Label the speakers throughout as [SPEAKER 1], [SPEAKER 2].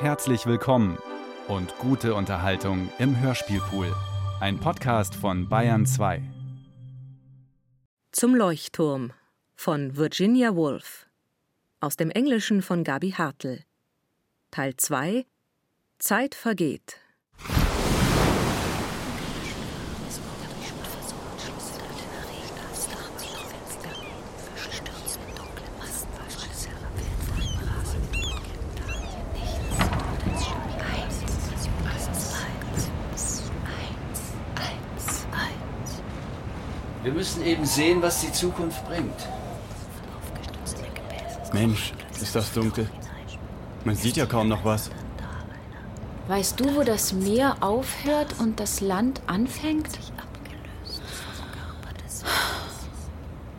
[SPEAKER 1] Herzlich willkommen und gute Unterhaltung im Hörspielpool. Ein Podcast von Bayern 2.
[SPEAKER 2] Zum Leuchtturm von Virginia Woolf. Aus dem Englischen von Gabi Hartl. Teil 2 Zeit vergeht.
[SPEAKER 3] Wir müssen eben sehen, was die Zukunft bringt.
[SPEAKER 4] Mensch, ist das dunkel. Man sieht ja kaum noch was.
[SPEAKER 5] Weißt du, wo das Meer aufhört und das Land anfängt?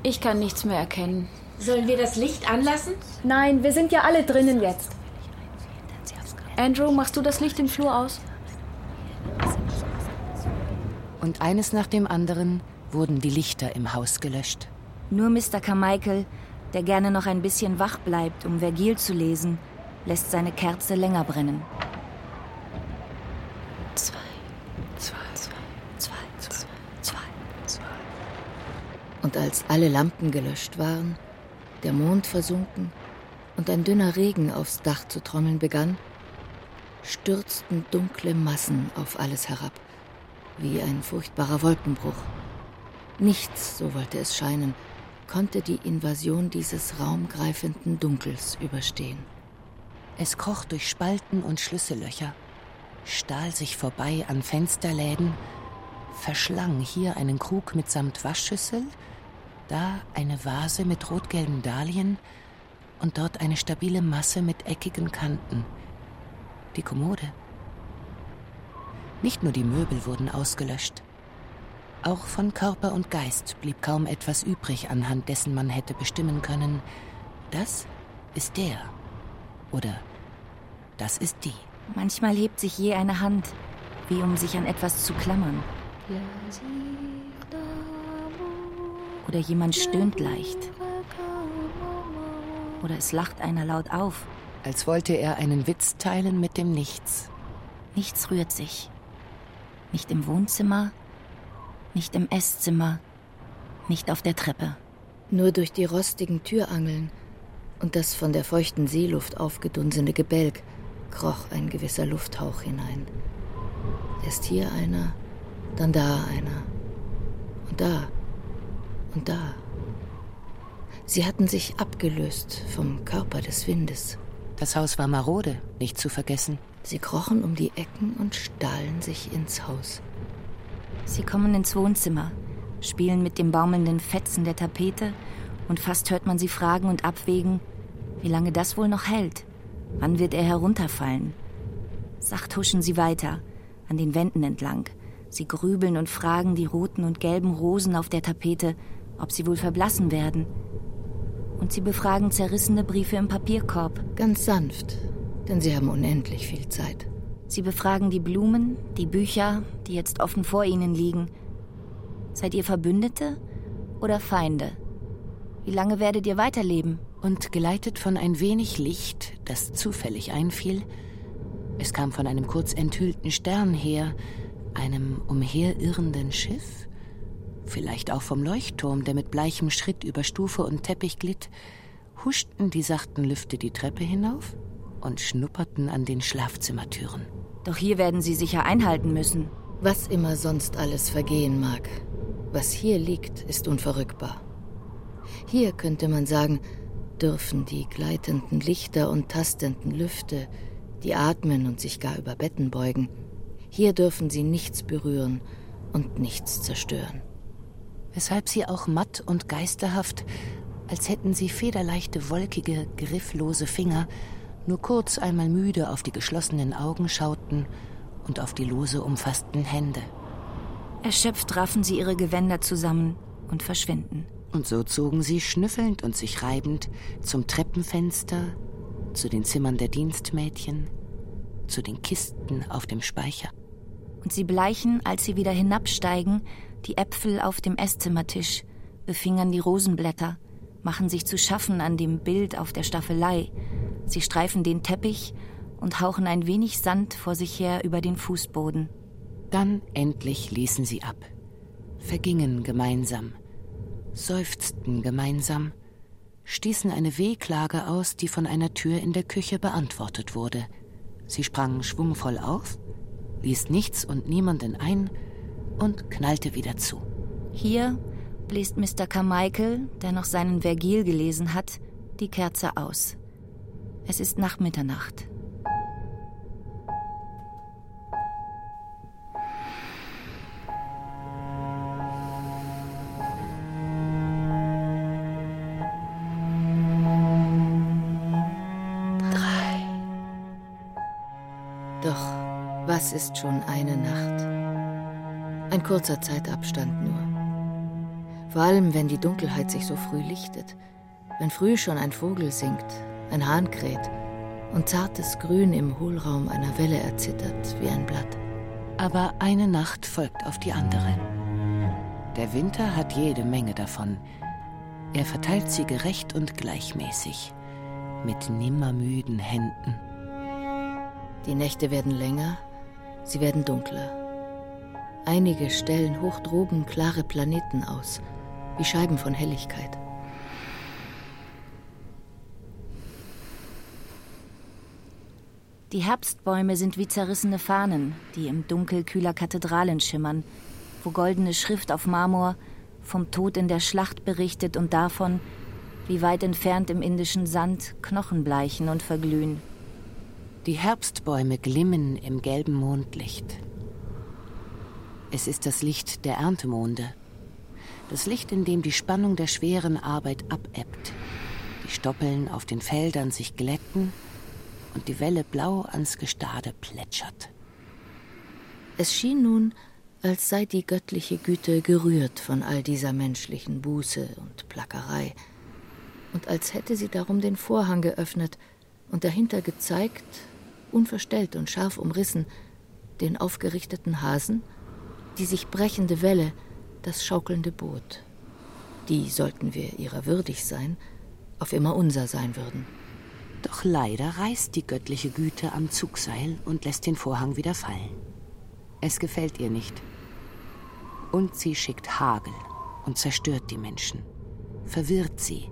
[SPEAKER 5] Ich kann nichts mehr erkennen.
[SPEAKER 6] Sollen wir das Licht anlassen?
[SPEAKER 7] Nein, wir sind ja alle drinnen jetzt.
[SPEAKER 5] Andrew, machst du das Licht im Flur aus?
[SPEAKER 8] Und eines nach dem anderen wurden die Lichter im Haus gelöscht.
[SPEAKER 9] Nur Mr. Carmichael, der gerne noch ein bisschen wach bleibt, um Vergil zu lesen, lässt seine Kerze länger brennen.
[SPEAKER 8] Zwei, zwei, zwei, zwei, zwei, zwei, zwei. Und als alle Lampen gelöscht waren, der Mond versunken und ein dünner Regen aufs Dach zu trommeln begann, stürzten dunkle Massen auf alles herab, wie ein furchtbarer Wolkenbruch. Nichts, so wollte es scheinen, konnte die Invasion dieses raumgreifenden Dunkels überstehen. Es kroch durch Spalten und Schlüssellöcher, stahl sich vorbei an Fensterläden, verschlang hier einen Krug mitsamt Waschschüssel, da eine Vase mit rotgelben Dahlien und dort eine stabile Masse mit eckigen Kanten. Die Kommode. Nicht nur die Möbel wurden ausgelöscht. Auch von Körper und Geist blieb kaum etwas übrig, anhand dessen man hätte bestimmen können, das ist der oder das ist die.
[SPEAKER 9] Manchmal hebt sich je eine Hand, wie um sich an etwas zu klammern. Oder jemand stöhnt leicht. Oder es lacht einer laut auf.
[SPEAKER 8] Als wollte er einen Witz teilen mit dem Nichts.
[SPEAKER 9] Nichts rührt sich. Nicht im Wohnzimmer, nicht im Esszimmer, nicht auf der Treppe.
[SPEAKER 8] Nur durch die rostigen Türangeln und das von der feuchten Seeluft aufgedunsene Gebälk kroch ein gewisser Lufthauch hinein. Erst hier einer, dann da einer. Und da und da. Sie hatten sich abgelöst vom Körper des Windes. Das Haus war marode, nicht zu vergessen. Sie krochen um die Ecken und stahlen sich ins Haus.
[SPEAKER 9] Sie kommen ins Wohnzimmer, spielen mit dem baumelnden Fetzen der Tapete und fast hört man sie fragen und abwägen, wie lange das wohl noch hält. Wann wird er herunterfallen? Sacht huschen sie weiter, an den Wänden entlang. Sie grübeln und fragen die roten und gelben Rosen auf der Tapete, ob sie wohl verblassen werden. Und sie befragen zerrissene Briefe im Papierkorb.
[SPEAKER 8] Ganz sanft, denn sie haben unendlich viel Zeit.
[SPEAKER 9] Sie befragen die Blumen, die Bücher, die jetzt offen vor ihnen liegen. Seid ihr Verbündete oder Feinde? Wie lange werdet ihr weiterleben?
[SPEAKER 8] Und geleitet von ein wenig Licht, das zufällig einfiel, es kam von einem kurz enthüllten Stern her, einem umherirrenden Schiff, vielleicht auch vom Leuchtturm, der mit bleichem Schritt über Stufe und Teppich glitt, huschten die sachten Lüfte die Treppe hinauf und schnupperten an den Schlafzimmertüren.
[SPEAKER 9] Doch hier werden sie sicher einhalten müssen.
[SPEAKER 8] Was immer sonst alles vergehen mag, was hier liegt, ist unverrückbar. Hier könnte man sagen, dürfen die gleitenden Lichter und tastenden Lüfte, die atmen und sich gar über Betten beugen, hier dürfen sie nichts berühren und nichts zerstören. Weshalb sie auch matt und geisterhaft, als hätten sie federleichte, wolkige, grifflose Finger, nur kurz einmal müde auf die geschlossenen Augen schauten und auf die lose umfassten Hände.
[SPEAKER 9] Erschöpft raffen sie ihre Gewänder zusammen und verschwinden.
[SPEAKER 8] Und so zogen sie schnüffelnd und sich reibend zum Treppenfenster, zu den Zimmern der Dienstmädchen, zu den Kisten auf dem Speicher.
[SPEAKER 9] Und sie bleichen, als sie wieder hinabsteigen, die Äpfel auf dem Esszimmertisch, befingern die Rosenblätter, machen sich zu schaffen an dem Bild auf der Staffelei. Sie streifen den Teppich und hauchen ein wenig Sand vor sich her über den Fußboden.
[SPEAKER 10] Dann endlich ließen sie ab, vergingen gemeinsam, seufzten gemeinsam, stießen eine Wehklage aus, die von einer Tür in der Küche beantwortet wurde. Sie sprang schwungvoll auf, ließ nichts und niemanden ein und knallte wieder zu.
[SPEAKER 9] Hier bläst Mr. Carmichael, der noch seinen Vergil gelesen hat, die Kerze aus. Es ist nach Mitternacht.
[SPEAKER 8] Doch was ist schon eine Nacht? Ein kurzer Zeitabstand nur. Vor allem, wenn die Dunkelheit sich so früh lichtet, wenn früh schon ein Vogel singt, ein Hahn kräht und zartes Grün im Hohlraum einer Welle erzittert wie ein Blatt.
[SPEAKER 10] Aber eine Nacht folgt auf die andere. Der Winter hat jede Menge davon. Er verteilt sie gerecht und gleichmäßig, mit nimmermüden Händen.
[SPEAKER 8] Die Nächte werden länger, sie werden dunkler. Einige stellen hoch droben klare Planeten aus, wie Scheiben von Helligkeit.
[SPEAKER 9] Die Herbstbäume sind wie zerrissene Fahnen, die im Dunkel kühler Kathedralen schimmern, wo goldene Schrift auf Marmor vom Tod in der Schlacht berichtet und davon, wie weit entfernt im indischen Sand Knochen bleichen und verglühen.
[SPEAKER 10] Die Herbstbäume glimmen im gelben Mondlicht. Es ist das Licht der Erntemonde. Das Licht, in dem die Spannung der schweren Arbeit abebbt, die Stoppeln auf den Feldern sich glätten und die Welle blau ans Gestade plätschert.
[SPEAKER 8] Es schien nun, als sei die göttliche Güte gerührt von all dieser menschlichen Buße und Plackerei, und als hätte sie darum den Vorhang geöffnet und dahinter gezeigt, unverstellt und scharf umrissen, den aufgerichteten Hasen, die sich brechende Welle, das schaukelnde Boot. Die, sollten wir ihrer würdig sein, auf immer unser sein würden.
[SPEAKER 10] Doch leider reißt die göttliche Güte am Zugseil und lässt den Vorhang wieder fallen. Es gefällt ihr nicht. Und sie schickt Hagel und zerstört die Menschen, verwirrt sie,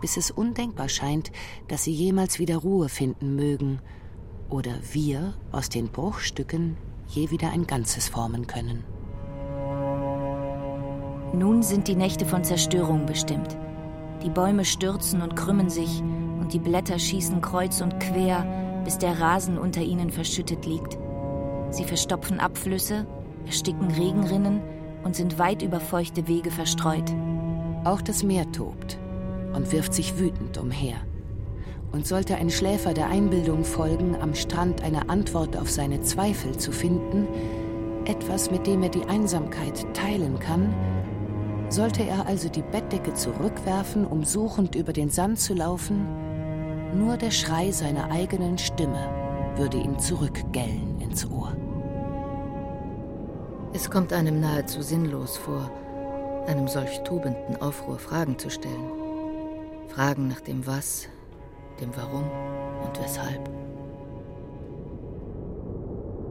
[SPEAKER 10] bis es undenkbar scheint, dass sie jemals wieder Ruhe finden mögen oder wir aus den Bruchstücken je wieder ein Ganzes formen können.
[SPEAKER 9] Nun sind die Nächte von Zerstörung bestimmt. Die Bäume stürzen und krümmen sich und die Blätter schießen kreuz und quer, bis der Rasen unter ihnen verschüttet liegt. Sie verstopfen Abflüsse, ersticken Regenrinnen und sind weit über feuchte Wege verstreut.
[SPEAKER 10] Auch das Meer tobt und wirft sich wütend umher. Und sollte ein Schläfer der Einbildung folgen, am Strand eine Antwort auf seine Zweifel zu finden, etwas, mit dem er die Einsamkeit teilen kann, sollte er also die Bettdecke zurückwerfen, um suchend über den Sand zu laufen, nur der Schrei seiner eigenen Stimme würde ihm zurückgellen ins Ohr.
[SPEAKER 8] Es kommt einem nahezu sinnlos vor, einem solch tobenden Aufruhr Fragen zu stellen. Fragen nach dem Was, dem Warum und Weshalb.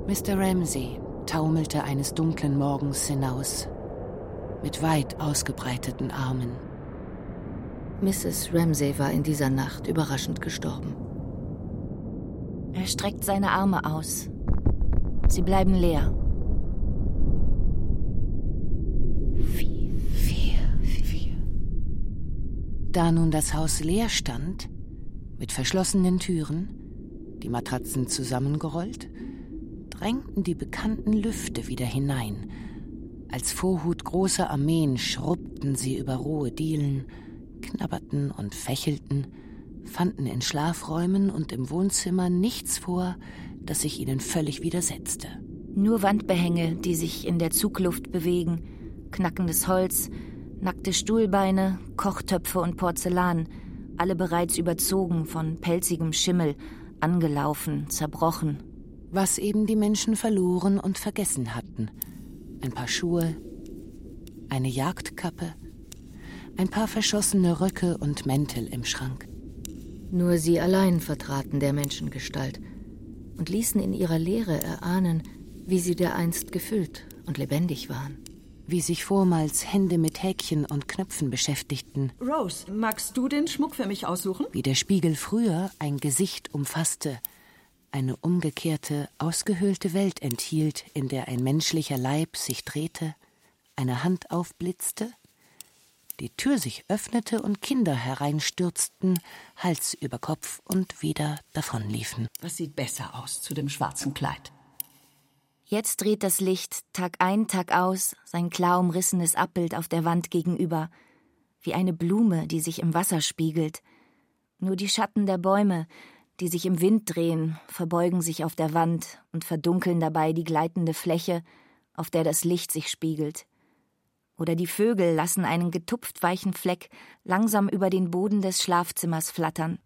[SPEAKER 10] Mr. Ramsey taumelte eines dunklen Morgens hinaus, mit weit ausgebreiteten Armen.
[SPEAKER 8] Mrs. Ramsey war in dieser Nacht überraschend gestorben.
[SPEAKER 9] Er streckt seine Arme aus. Sie bleiben leer.
[SPEAKER 10] Vier, vier, vier. Da nun das Haus leer stand, mit verschlossenen Türen, die Matratzen zusammengerollt, drängten die bekannten Lüfte wieder hinein. Als Vorhut großer Armeen schrubbten sie über rohe Dielen, knabberten und fächelten, fanden in Schlafräumen und im Wohnzimmer nichts vor, das sich ihnen völlig widersetzte.
[SPEAKER 9] Nur Wandbehänge, die sich in der Zugluft bewegen, knackendes Holz, nackte Stuhlbeine, Kochtöpfe und Porzellan, alle bereits überzogen von pelzigem Schimmel, angelaufen, zerbrochen.
[SPEAKER 10] Was eben die Menschen verloren und vergessen hatten. Ein paar Schuhe, eine Jagdkappe, ein paar verschossene Röcke und Mäntel im Schrank.
[SPEAKER 8] Nur sie allein vertraten der Menschengestalt, und ließen in ihrer Leere erahnen, wie sie dereinst gefüllt und lebendig waren.
[SPEAKER 10] Wie sich vormals Hände mit Häkchen und Knöpfen beschäftigten.
[SPEAKER 11] Rose, magst du den Schmuck für mich aussuchen?
[SPEAKER 10] Wie der Spiegel früher ein Gesicht umfasste, eine umgekehrte, ausgehöhlte Welt enthielt, in der ein menschlicher Leib sich drehte, eine Hand aufblitzte, die Tür sich öffnete und Kinder hereinstürzten, Hals über Kopf und wieder davonliefen.
[SPEAKER 11] Was sieht besser aus zu dem schwarzen Kleid?
[SPEAKER 9] Jetzt dreht das Licht Tag ein, Tag aus sein klar umrissenes Abbild auf der Wand gegenüber, wie eine Blume, die sich im Wasser spiegelt. Nur die Schatten der Bäume, die sich im Wind drehen, verbeugen sich auf der Wand und verdunkeln dabei die gleitende Fläche, auf der das Licht sich spiegelt. Oder die Vögel lassen einen getupft weichen Fleck langsam über den Boden des Schlafzimmers flattern.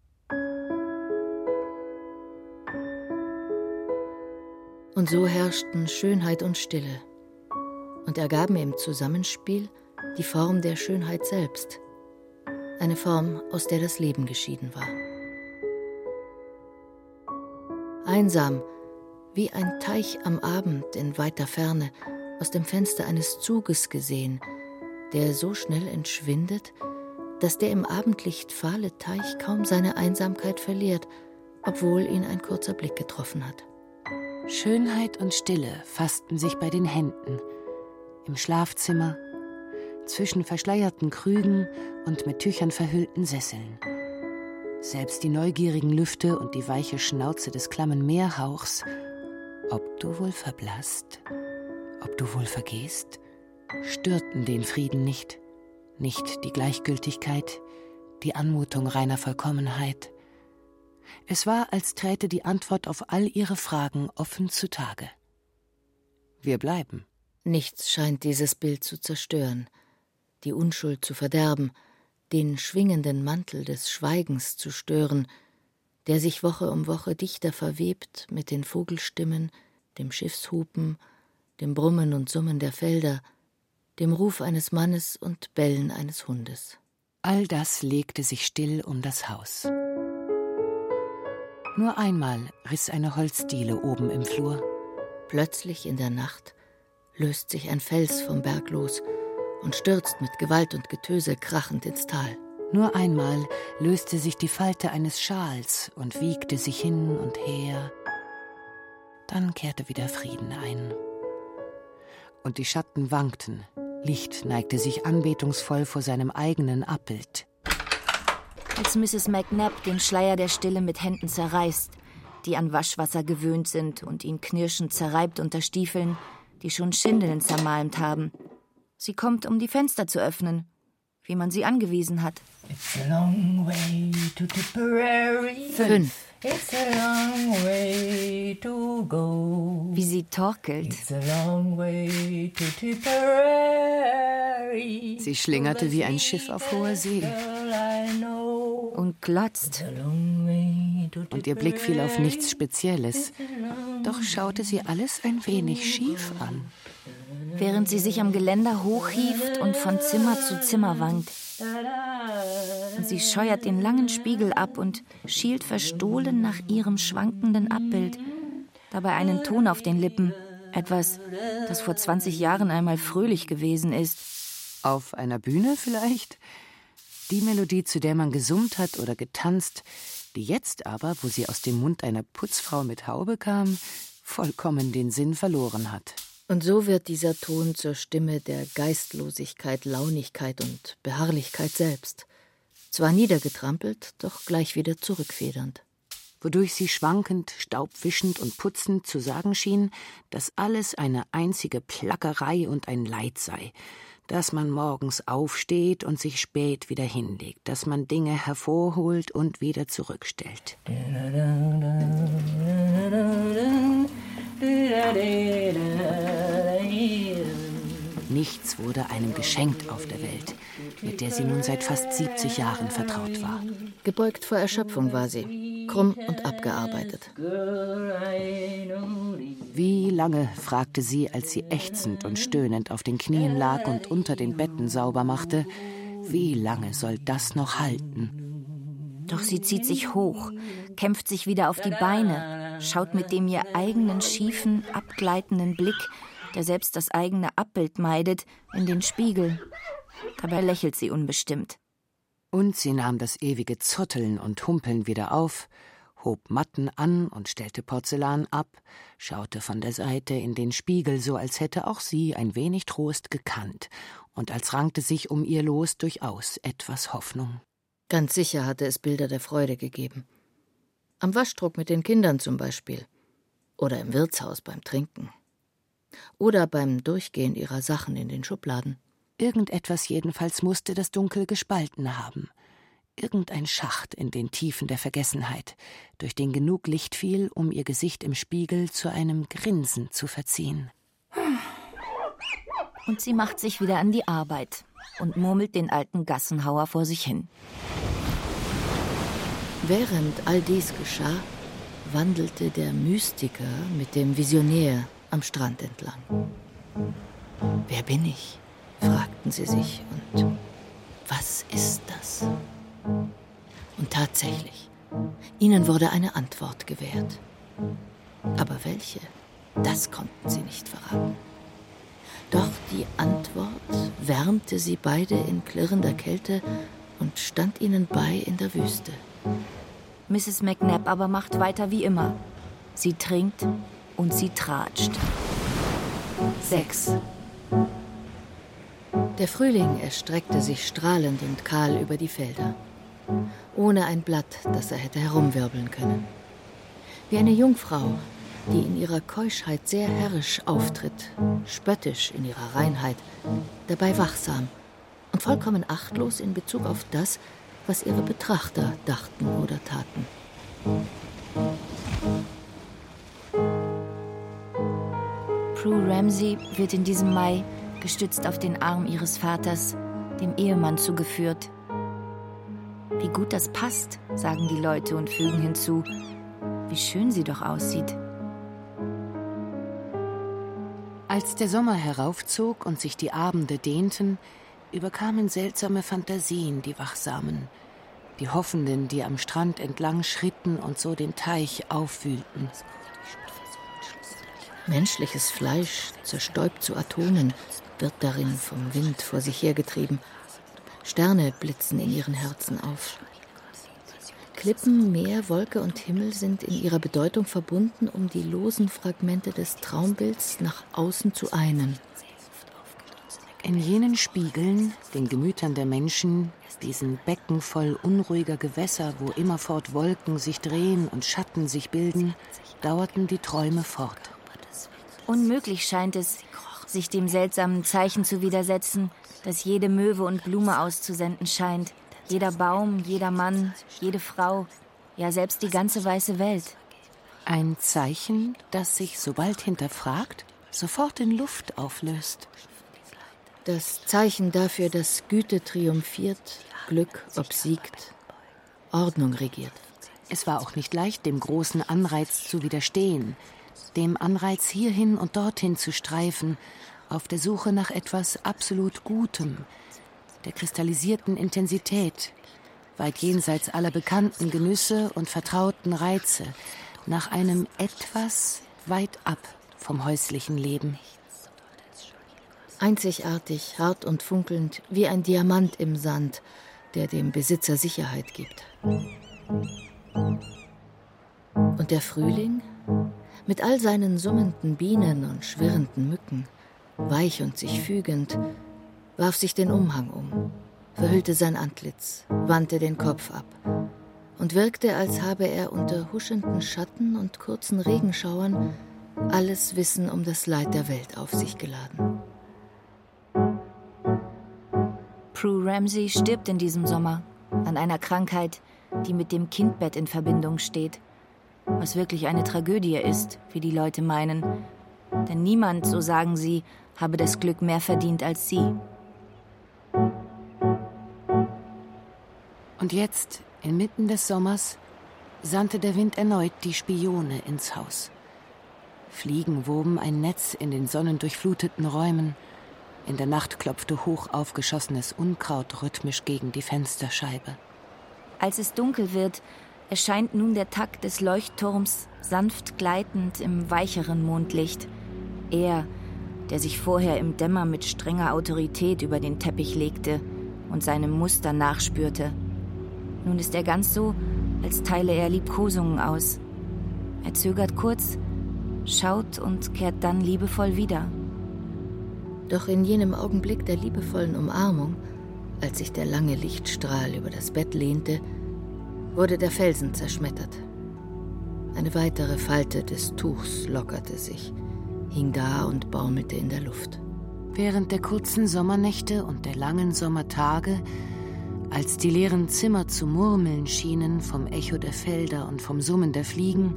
[SPEAKER 8] Und so herrschten Schönheit und Stille und ergaben im Zusammenspiel die Form der Schönheit selbst, eine Form, aus der das Leben geschieden war. Einsam, wie ein Teich am Abend in weiter Ferne, aus dem Fenster eines Zuges gesehen, der so schnell entschwindet, dass der im Abendlicht fahle Teich kaum seine Einsamkeit verliert, obwohl ihn ein kurzer Blick getroffen hat.
[SPEAKER 10] Schönheit und Stille fassten sich bei den Händen, im Schlafzimmer, zwischen verschleierten Krügen und mit Tüchern verhüllten Sesseln. Selbst die neugierigen Lüfte und die weiche Schnauze des klammen Meerhauchs, ob du wohl verblasst, ob du wohl vergehst, störten den Frieden nicht, nicht die Gleichgültigkeit, die Anmutung reiner Vollkommenheit. Es war, als träte die Antwort auf all ihre Fragen offen zutage. Wir bleiben.
[SPEAKER 8] Nichts scheint dieses Bild zu zerstören, die Unschuld zu verderben, den schwingenden Mantel des Schweigens zu stören, der sich Woche um Woche dichter verwebt mit den Vogelstimmen, dem Schiffshupen, dem Brummen und Summen der Felder, dem Ruf eines Mannes und Bellen eines Hundes.
[SPEAKER 10] All das legte sich still um das Haus. Nur einmal riss eine Holzdiele oben im Flur.
[SPEAKER 8] Plötzlich in der Nacht löst sich ein Fels vom Berg los und stürzt mit Gewalt und Getöse krachend ins Tal.
[SPEAKER 10] Nur einmal löste sich die Falte eines Schals und wiegte sich hin und her. Dann kehrte wieder Frieden ein. Und die Schatten wankten. Licht neigte sich anbetungsvoll vor seinem eigenen Abbild.
[SPEAKER 9] Als Mrs. McNabb den Schleier der Stille mit Händen zerreißt, die an Waschwasser gewöhnt sind und ihn knirschend zerreibt unter Stiefeln, die schon Schindeln zermalmt haben, Sie kommt, um die Fenster zu öffnen, wie man sie angewiesen hat.
[SPEAKER 12] It's a long way to Tipperary.
[SPEAKER 8] Fünf.
[SPEAKER 12] It's a long way to go.
[SPEAKER 9] Wie sie torkelt.
[SPEAKER 12] It's a long way to Tipperary.
[SPEAKER 10] Sie schlingerte wie ein Schiff auf hoher See.
[SPEAKER 9] Und glotzt.
[SPEAKER 10] Und ihr Blick fiel auf nichts Spezielles. Doch schaute sie alles ein wenig schief an
[SPEAKER 9] während sie sich am Geländer hochhieft und von Zimmer zu Zimmer wankt. Sie scheuert den langen Spiegel ab und schielt verstohlen nach ihrem schwankenden Abbild, dabei einen Ton auf den Lippen, etwas, das vor 20 Jahren einmal fröhlich gewesen ist.
[SPEAKER 10] Auf einer Bühne vielleicht? Die Melodie, zu der man gesummt hat oder getanzt, die jetzt aber, wo sie aus dem Mund einer Putzfrau mit Haube kam, vollkommen den Sinn verloren hat.
[SPEAKER 8] Und so wird dieser Ton zur Stimme der Geistlosigkeit, Launigkeit und Beharrlichkeit selbst. Zwar niedergetrampelt, doch gleich wieder zurückfedernd.
[SPEAKER 10] Wodurch sie schwankend, staubwischend und putzend zu sagen schien, dass alles eine einzige Plackerei und ein Leid sei, dass man morgens aufsteht und sich spät wieder hinlegt, dass man Dinge hervorholt und wieder zurückstellt. Nichts wurde einem geschenkt auf der Welt, mit der sie nun seit fast 70 Jahren vertraut war.
[SPEAKER 8] Gebeugt vor Erschöpfung war sie, krumm und abgearbeitet.
[SPEAKER 10] Wie lange, fragte sie, als sie ächzend und stöhnend auf den Knien lag und unter den Betten sauber machte, wie lange soll das noch halten?
[SPEAKER 9] Doch sie zieht sich hoch, kämpft sich wieder auf die Beine, schaut mit dem ihr eigenen schiefen, abgleitenden Blick, der selbst das eigene Abbild meidet, in den Spiegel. Dabei lächelt sie unbestimmt.
[SPEAKER 10] Und sie nahm das ewige Zotteln und Humpeln wieder auf, hob Matten an und stellte Porzellan ab, schaute von der Seite in den Spiegel, so als hätte auch sie ein wenig Trost gekannt und als rankte sich um ihr Los durchaus etwas Hoffnung.
[SPEAKER 8] Ganz sicher hatte es Bilder der Freude gegeben. Am Waschdruck mit den Kindern zum Beispiel. Oder im Wirtshaus beim Trinken. Oder beim Durchgehen ihrer Sachen in den Schubladen.
[SPEAKER 10] Irgendetwas jedenfalls musste das Dunkel gespalten haben. Irgendein Schacht in den Tiefen der Vergessenheit, durch den genug Licht fiel, um ihr Gesicht im Spiegel zu einem Grinsen zu verziehen.
[SPEAKER 9] Und sie macht sich wieder an die Arbeit und murmelt den alten Gassenhauer vor sich hin.
[SPEAKER 8] Während all dies geschah, wandelte der Mystiker mit dem Visionär am Strand entlang. Wer bin ich? fragten sie sich. Und was ist das? Und tatsächlich, ihnen wurde eine Antwort gewährt. Aber welche? Das konnten sie nicht verraten. Doch die Antwort wärmte sie beide in klirrender Kälte und stand ihnen bei in der Wüste.
[SPEAKER 9] Mrs. McNabb aber macht weiter wie immer. Sie trinkt und sie tratscht. Sechs.
[SPEAKER 8] Der Frühling erstreckte sich strahlend und kahl über die Felder, ohne ein Blatt, das er hätte herumwirbeln können. Wie eine Jungfrau, die in ihrer Keuschheit sehr herrisch auftritt, spöttisch in ihrer Reinheit, dabei wachsam und vollkommen achtlos in Bezug auf das, was ihre Betrachter dachten oder taten.
[SPEAKER 9] Prue Ramsey wird in diesem Mai gestützt auf den Arm ihres Vaters, dem Ehemann zugeführt. Wie gut das passt, sagen die Leute und fügen hinzu, wie schön sie doch aussieht.
[SPEAKER 10] Als der Sommer heraufzog und sich die Abende dehnten, überkamen seltsame Fantasien die Wachsamen, die Hoffenden, die am Strand entlang schritten und so den Teich aufwühlten.
[SPEAKER 8] Menschliches Fleisch, zerstäubt zu Atomen, wird darin vom Wind vor sich hergetrieben. Sterne blitzen in ihren Herzen auf. Klippen, Meer, Wolke und Himmel sind in ihrer Bedeutung verbunden, um die losen Fragmente des Traumbilds nach außen zu einen.
[SPEAKER 10] In jenen Spiegeln, den Gemütern der Menschen, diesen Becken voll unruhiger Gewässer, wo immerfort Wolken sich drehen und Schatten sich bilden, dauerten die Träume fort.
[SPEAKER 9] Unmöglich scheint es, sich dem seltsamen Zeichen zu widersetzen, das jede Möwe und Blume auszusenden scheint, jeder Baum, jeder Mann, jede Frau, ja selbst die ganze weiße Welt.
[SPEAKER 10] Ein Zeichen, das sich, sobald hinterfragt, sofort in Luft auflöst.
[SPEAKER 8] Das Zeichen dafür, dass Güte triumphiert, Glück obsiegt, Ordnung regiert.
[SPEAKER 10] Es war auch nicht leicht, dem großen Anreiz zu widerstehen, dem Anreiz hierhin und dorthin zu streifen, auf der Suche nach etwas absolut Gutem, der kristallisierten Intensität, weit jenseits aller bekannten Genüsse und vertrauten Reize, nach einem etwas weit ab vom häuslichen Leben.
[SPEAKER 8] Einzigartig, hart und funkelnd, wie ein Diamant im Sand, der dem Besitzer Sicherheit gibt. Und der Frühling? Mit all seinen summenden Bienen und schwirrenden Mücken, weich und sich fügend, warf sich den Umhang um, verhüllte sein Antlitz, wandte den Kopf ab und wirkte, als habe er unter huschenden Schatten und kurzen Regenschauern alles Wissen um das Leid der Welt auf sich geladen.
[SPEAKER 9] Prue Ramsey stirbt in diesem Sommer an einer Krankheit, die mit dem Kindbett in Verbindung steht, was wirklich eine Tragödie ist, wie die Leute meinen. Denn niemand, so sagen sie, habe das Glück mehr verdient als sie.
[SPEAKER 10] Und jetzt, inmitten des Sommers, sandte der Wind erneut die Spione ins Haus. Fliegen woben ein Netz in den sonnendurchfluteten Räumen. In der Nacht klopfte hoch aufgeschossenes Unkraut rhythmisch gegen die Fensterscheibe.
[SPEAKER 9] Als es dunkel wird, erscheint nun der Takt des Leuchtturms sanft gleitend im weicheren Mondlicht. Er, der sich vorher im Dämmer mit strenger Autorität über den Teppich legte und seinem Muster nachspürte. Nun ist er ganz so, als teile er Liebkosungen aus. Er zögert kurz, schaut und kehrt dann liebevoll wieder.
[SPEAKER 8] Doch in jenem Augenblick der liebevollen Umarmung, als sich der lange Lichtstrahl über das Bett lehnte, wurde der Felsen zerschmettert. Eine weitere Falte des Tuchs lockerte sich, hing da und baumelte in der Luft.
[SPEAKER 10] Während der kurzen Sommernächte und der langen Sommertage, als die leeren Zimmer zu murmeln schienen vom Echo der Felder und vom Summen der Fliegen,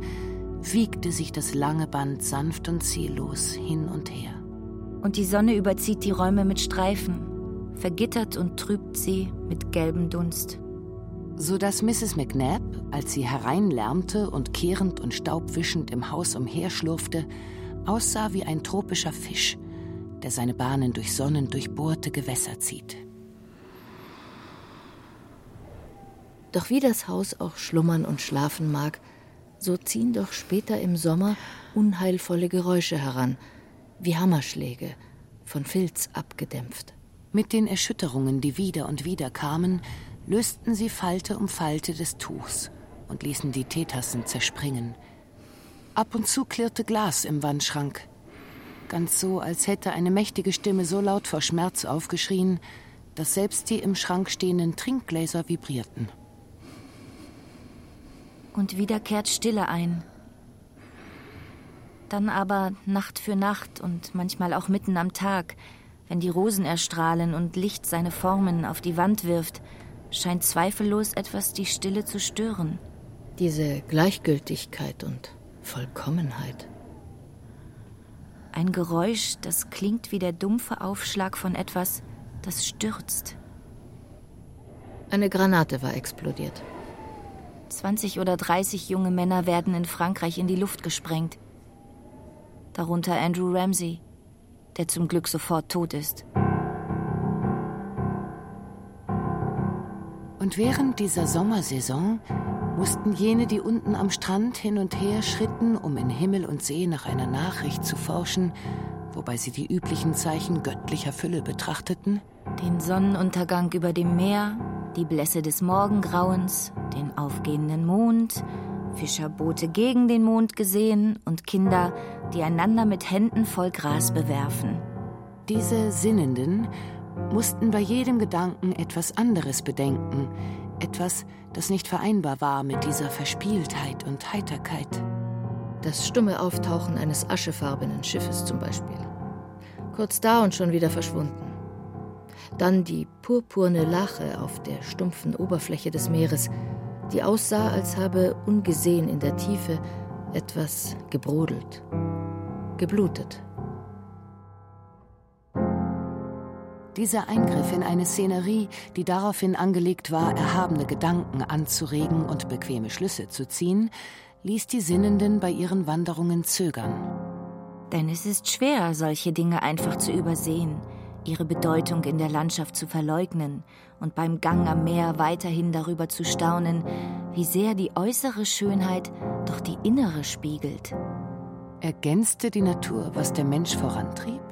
[SPEAKER 10] wiegte sich das lange Band sanft und ziellos hin und her.
[SPEAKER 9] Und die Sonne überzieht die Räume mit Streifen, vergittert und trübt sie mit gelbem Dunst.
[SPEAKER 10] So dass Mrs. McNabb, als sie hereinlärmte und kehrend und staubwischend im Haus umherschlurfte, aussah wie ein tropischer Fisch, der seine Bahnen durch sonnendurchbohrte Gewässer zieht.
[SPEAKER 8] Doch wie das Haus auch schlummern und schlafen mag, so ziehen doch später im Sommer unheilvolle Geräusche heran, wie Hammerschläge, von Filz abgedämpft.
[SPEAKER 10] Mit den Erschütterungen, die wieder und wieder kamen, lösten sie Falte um Falte des Tuchs und ließen die Teetassen zerspringen. Ab und zu klirrte Glas im Wandschrank. Ganz so, als hätte eine mächtige Stimme so laut vor Schmerz aufgeschrien, dass selbst die im Schrank stehenden Trinkgläser vibrierten.
[SPEAKER 9] Und wieder kehrt Stille ein. Dann aber Nacht für Nacht und manchmal auch mitten am Tag, wenn die Rosen erstrahlen und Licht seine Formen auf die Wand wirft, scheint zweifellos etwas die Stille zu stören.
[SPEAKER 8] Diese Gleichgültigkeit und Vollkommenheit.
[SPEAKER 9] Ein Geräusch, das klingt wie der dumpfe Aufschlag von etwas, das stürzt.
[SPEAKER 8] Eine Granate war explodiert.
[SPEAKER 9] 20 oder 30 junge Männer werden in Frankreich in die Luft gesprengt. Darunter Andrew Ramsey, der zum Glück sofort tot ist.
[SPEAKER 10] Und während dieser Sommersaison mussten jene, die unten am Strand hin und her schritten, um in Himmel und See nach einer Nachricht zu forschen, wobei sie die üblichen Zeichen göttlicher Fülle betrachteten,
[SPEAKER 9] den Sonnenuntergang über dem Meer, die Blässe des Morgengrauens, den aufgehenden Mond, Fischerboote gegen den Mond gesehen und Kinder, die einander mit Händen voll Gras bewerfen.
[SPEAKER 10] Diese Sinnenden mussten bei jedem Gedanken etwas anderes bedenken, etwas, das nicht vereinbar war mit dieser Verspieltheit und Heiterkeit.
[SPEAKER 8] Das stumme Auftauchen eines aschefarbenen Schiffes zum Beispiel. Kurz da und schon wieder verschwunden. Dann die purpurne Lache auf der stumpfen Oberfläche des Meeres, die aussah, als habe ungesehen in der Tiefe etwas gebrodelt, geblutet.
[SPEAKER 10] Dieser Eingriff in eine Szenerie, die daraufhin angelegt war, erhabene Gedanken anzuregen und bequeme Schlüsse zu ziehen, ließ die Sinnenden bei ihren Wanderungen zögern.
[SPEAKER 9] Denn es ist schwer, solche Dinge einfach zu übersehen, ihre Bedeutung in der Landschaft zu verleugnen und beim Gang am Meer weiterhin darüber zu staunen, wie sehr die äußere Schönheit doch die innere spiegelt.
[SPEAKER 10] Ergänzte die Natur, was der Mensch vorantrieb?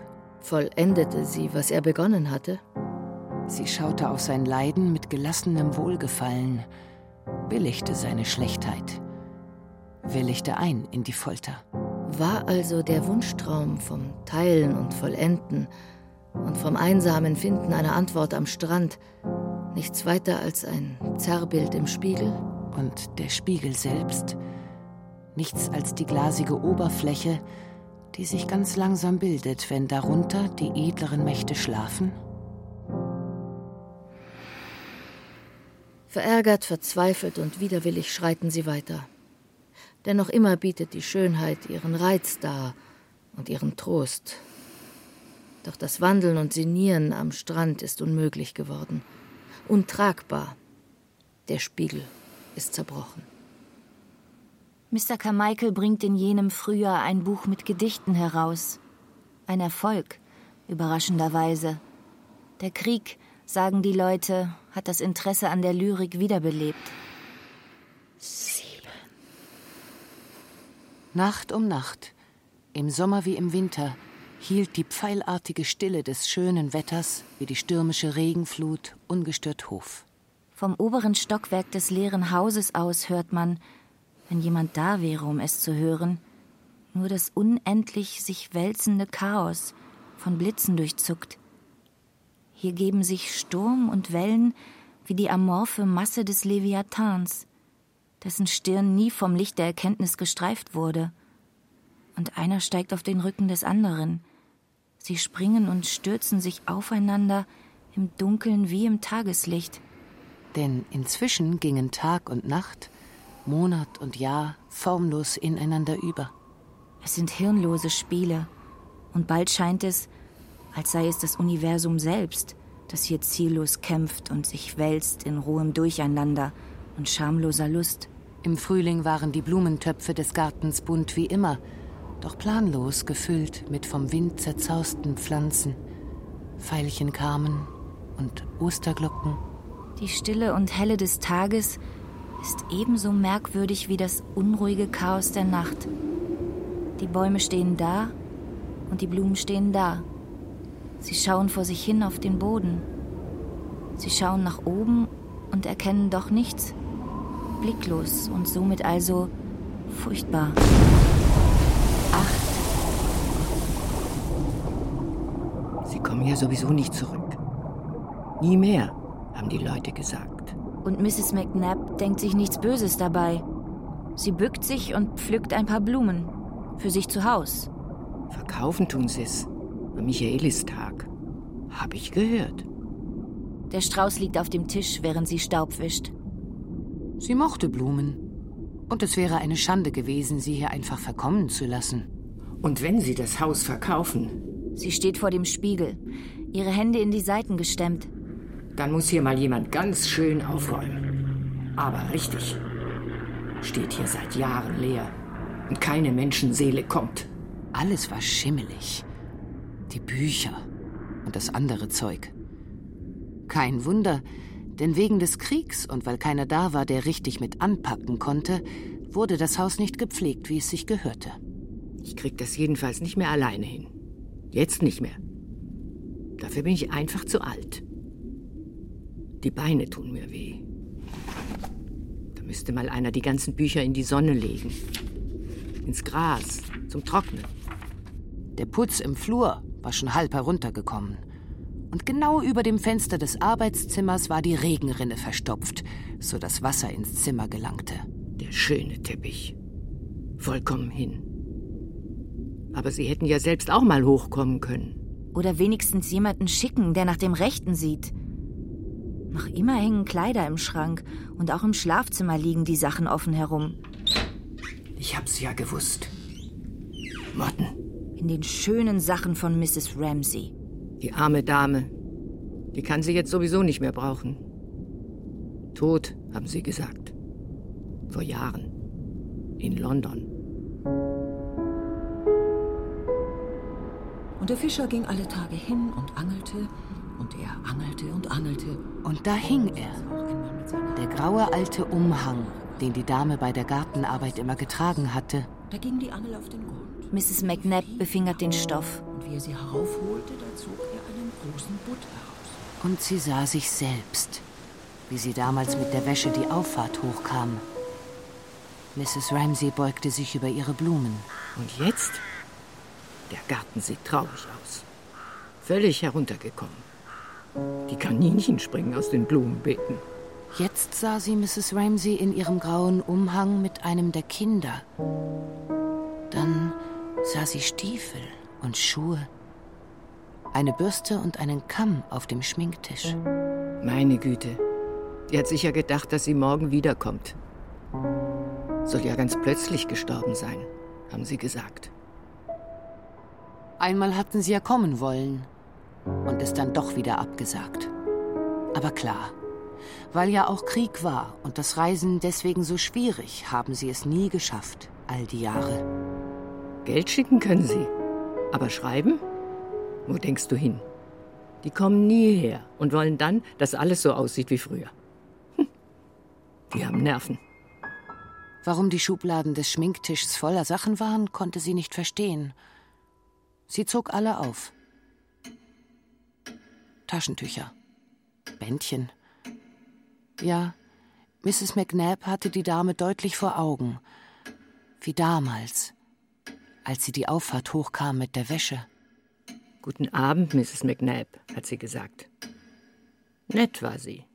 [SPEAKER 8] Vollendete sie, was er begonnen hatte?
[SPEAKER 10] Sie schaute auf sein Leiden mit gelassenem Wohlgefallen, billigte seine Schlechtheit, willigte ein in die Folter.
[SPEAKER 8] War also der Wunschtraum vom Teilen und Vollenden und vom einsamen Finden einer Antwort am Strand nichts weiter als ein Zerrbild im Spiegel?
[SPEAKER 10] Und der Spiegel selbst nichts als die glasige Oberfläche, die sich ganz langsam bildet, wenn darunter die edleren Mächte schlafen?
[SPEAKER 8] Verärgert, verzweifelt und widerwillig schreiten sie weiter. Denn noch immer bietet die Schönheit ihren Reiz dar und ihren Trost. Doch das Wandeln und Sinieren am Strand ist unmöglich geworden. Untragbar. Der Spiegel ist zerbrochen.
[SPEAKER 9] Mr. Carmichael bringt in jenem Frühjahr ein Buch mit Gedichten heraus. Ein Erfolg, überraschenderweise. Der Krieg, sagen die Leute, hat das Interesse an der Lyrik wiederbelebt.
[SPEAKER 10] sieben. Nacht um Nacht, im Sommer wie im Winter, hielt die pfeilartige Stille des schönen Wetters wie die stürmische Regenflut ungestört Hof.
[SPEAKER 9] Vom oberen Stockwerk des leeren Hauses aus hört man, wenn jemand da wäre, um es zu hören, nur das unendlich sich wälzende Chaos, von Blitzen durchzuckt. Hier geben sich Sturm und Wellen wie die amorphe Masse des Leviathans, dessen Stirn nie vom Licht der Erkenntnis gestreift wurde. Und einer steigt auf den Rücken des anderen. Sie springen und stürzen sich aufeinander im Dunkeln wie im Tageslicht.
[SPEAKER 10] Denn inzwischen gingen Tag und Nacht, Monat und Jahr formlos ineinander über.
[SPEAKER 9] Es sind hirnlose Spiele, und bald scheint es, als sei es das Universum selbst, das hier ziellos kämpft und sich wälzt in rohem Durcheinander und schamloser Lust.
[SPEAKER 10] Im Frühling waren die Blumentöpfe des Gartens bunt wie immer, doch planlos gefüllt mit vom Wind zerzausten Pflanzen. Veilchen kamen und Osterglocken.
[SPEAKER 9] Die Stille und Helle des Tages ist ebenso merkwürdig wie das unruhige Chaos der Nacht. Die Bäume stehen da und die Blumen stehen da. Sie schauen vor sich hin auf den Boden. Sie schauen nach oben und erkennen doch nichts. Blicklos und somit also furchtbar.
[SPEAKER 13] Acht. Sie kommen ja sowieso nicht zurück. Nie mehr, haben die Leute gesagt.
[SPEAKER 9] Und Mrs. McNabb denkt sich nichts Böses dabei. Sie bückt sich und pflückt ein paar Blumen. Für sich zu Haus.
[SPEAKER 13] Verkaufen tun sie's. Am Michaelistag. Hab ich gehört.
[SPEAKER 9] Der Strauß liegt auf dem Tisch, während sie Staub wischt.
[SPEAKER 10] Sie mochte Blumen. Und es wäre eine Schande gewesen, sie hier einfach verkommen zu lassen.
[SPEAKER 13] Und wenn Sie das Haus verkaufen?
[SPEAKER 9] Sie steht vor dem Spiegel, ihre Hände in die Seiten gestemmt.
[SPEAKER 13] Dann muss hier mal jemand ganz schön aufräumen. Aber richtig. Steht hier seit Jahren leer. Und keine Menschenseele kommt.
[SPEAKER 10] Alles war schimmelig. Die Bücher und das andere Zeug. Kein Wunder, denn wegen des Kriegs und weil keiner da war, der richtig mit anpacken konnte, wurde das Haus nicht gepflegt, wie es sich gehörte.
[SPEAKER 13] Ich krieg das jedenfalls nicht mehr alleine hin. Jetzt nicht mehr. Dafür bin ich einfach zu alt. Die Beine tun mir weh. Da müsste mal einer die ganzen Bücher in die Sonne legen. Ins Gras, zum Trocknen.
[SPEAKER 10] Der Putz im Flur war schon halb heruntergekommen. Und genau über dem Fenster des Arbeitszimmers war die Regenrinne verstopft, so dass Wasser ins Zimmer gelangte.
[SPEAKER 13] Der schöne Teppich. Vollkommen hin. Aber Sie hätten ja selbst auch mal hochkommen können.
[SPEAKER 9] Oder wenigstens jemanden schicken, der nach dem Rechten sieht. Noch immer hängen Kleider im Schrank und auch im Schlafzimmer liegen die Sachen offen herum.
[SPEAKER 13] Ich hab's ja gewusst. Motten.
[SPEAKER 9] In den schönen Sachen von Mrs. Ramsey.
[SPEAKER 13] Die arme Dame. Die kann sie jetzt sowieso nicht mehr brauchen. Tot, haben sie gesagt. Vor Jahren. In London.
[SPEAKER 11] Und der Fischer ging alle Tage hin und angelte, und er angelte und angelte.
[SPEAKER 10] Und da hing er. Der graue alte Umhang, den die Dame bei der Gartenarbeit immer getragen hatte.
[SPEAKER 11] Da ging die Angel auf den Grund.
[SPEAKER 9] Mrs. McNabb befingert den Stoff.
[SPEAKER 11] Und wie er sie heraufholte, da zog er einen großen Butt heraus.
[SPEAKER 10] Und sie sah sich selbst, wie sie damals mit der Wäsche die Auffahrt hochkam. Mrs. Ramsey beugte sich über ihre Blumen.
[SPEAKER 13] Und jetzt? Der Garten sieht traurig aus. Völlig heruntergekommen. Die Kaninchen springen aus den Blumenbeeten.
[SPEAKER 10] Jetzt sah sie Mrs. Ramsey in ihrem grauen Umhang mit einem der Kinder. Dann sah sie Stiefel und Schuhe, eine Bürste und einen Kamm auf dem Schminktisch.
[SPEAKER 13] Meine Güte. Die hat sicher gedacht, dass sie morgen wiederkommt. Soll ja ganz plötzlich gestorben sein, haben sie gesagt.
[SPEAKER 10] Einmal hatten sie ja kommen wollen und es dann doch wieder abgesagt. Aber klar, weil ja auch Krieg war und das Reisen deswegen so schwierig, haben sie es nie geschafft, all die Jahre.
[SPEAKER 13] Geld schicken können sie, aber schreiben? Wo denkst du hin? Die kommen nie her und wollen dann, dass alles so aussieht wie früher. Hm. Die haben Nerven.
[SPEAKER 10] Warum die Schubladen des Schminktischs voller Sachen waren, konnte sie nicht verstehen. Sie zog alle auf. Taschentücher, Bändchen. Ja, Mrs. McNabb hatte die Dame deutlich vor Augen. Wie damals, als sie die Auffahrt hochkam mit der Wäsche.
[SPEAKER 13] Guten Abend, Mrs. McNabb, hat sie gesagt. Nett war sie.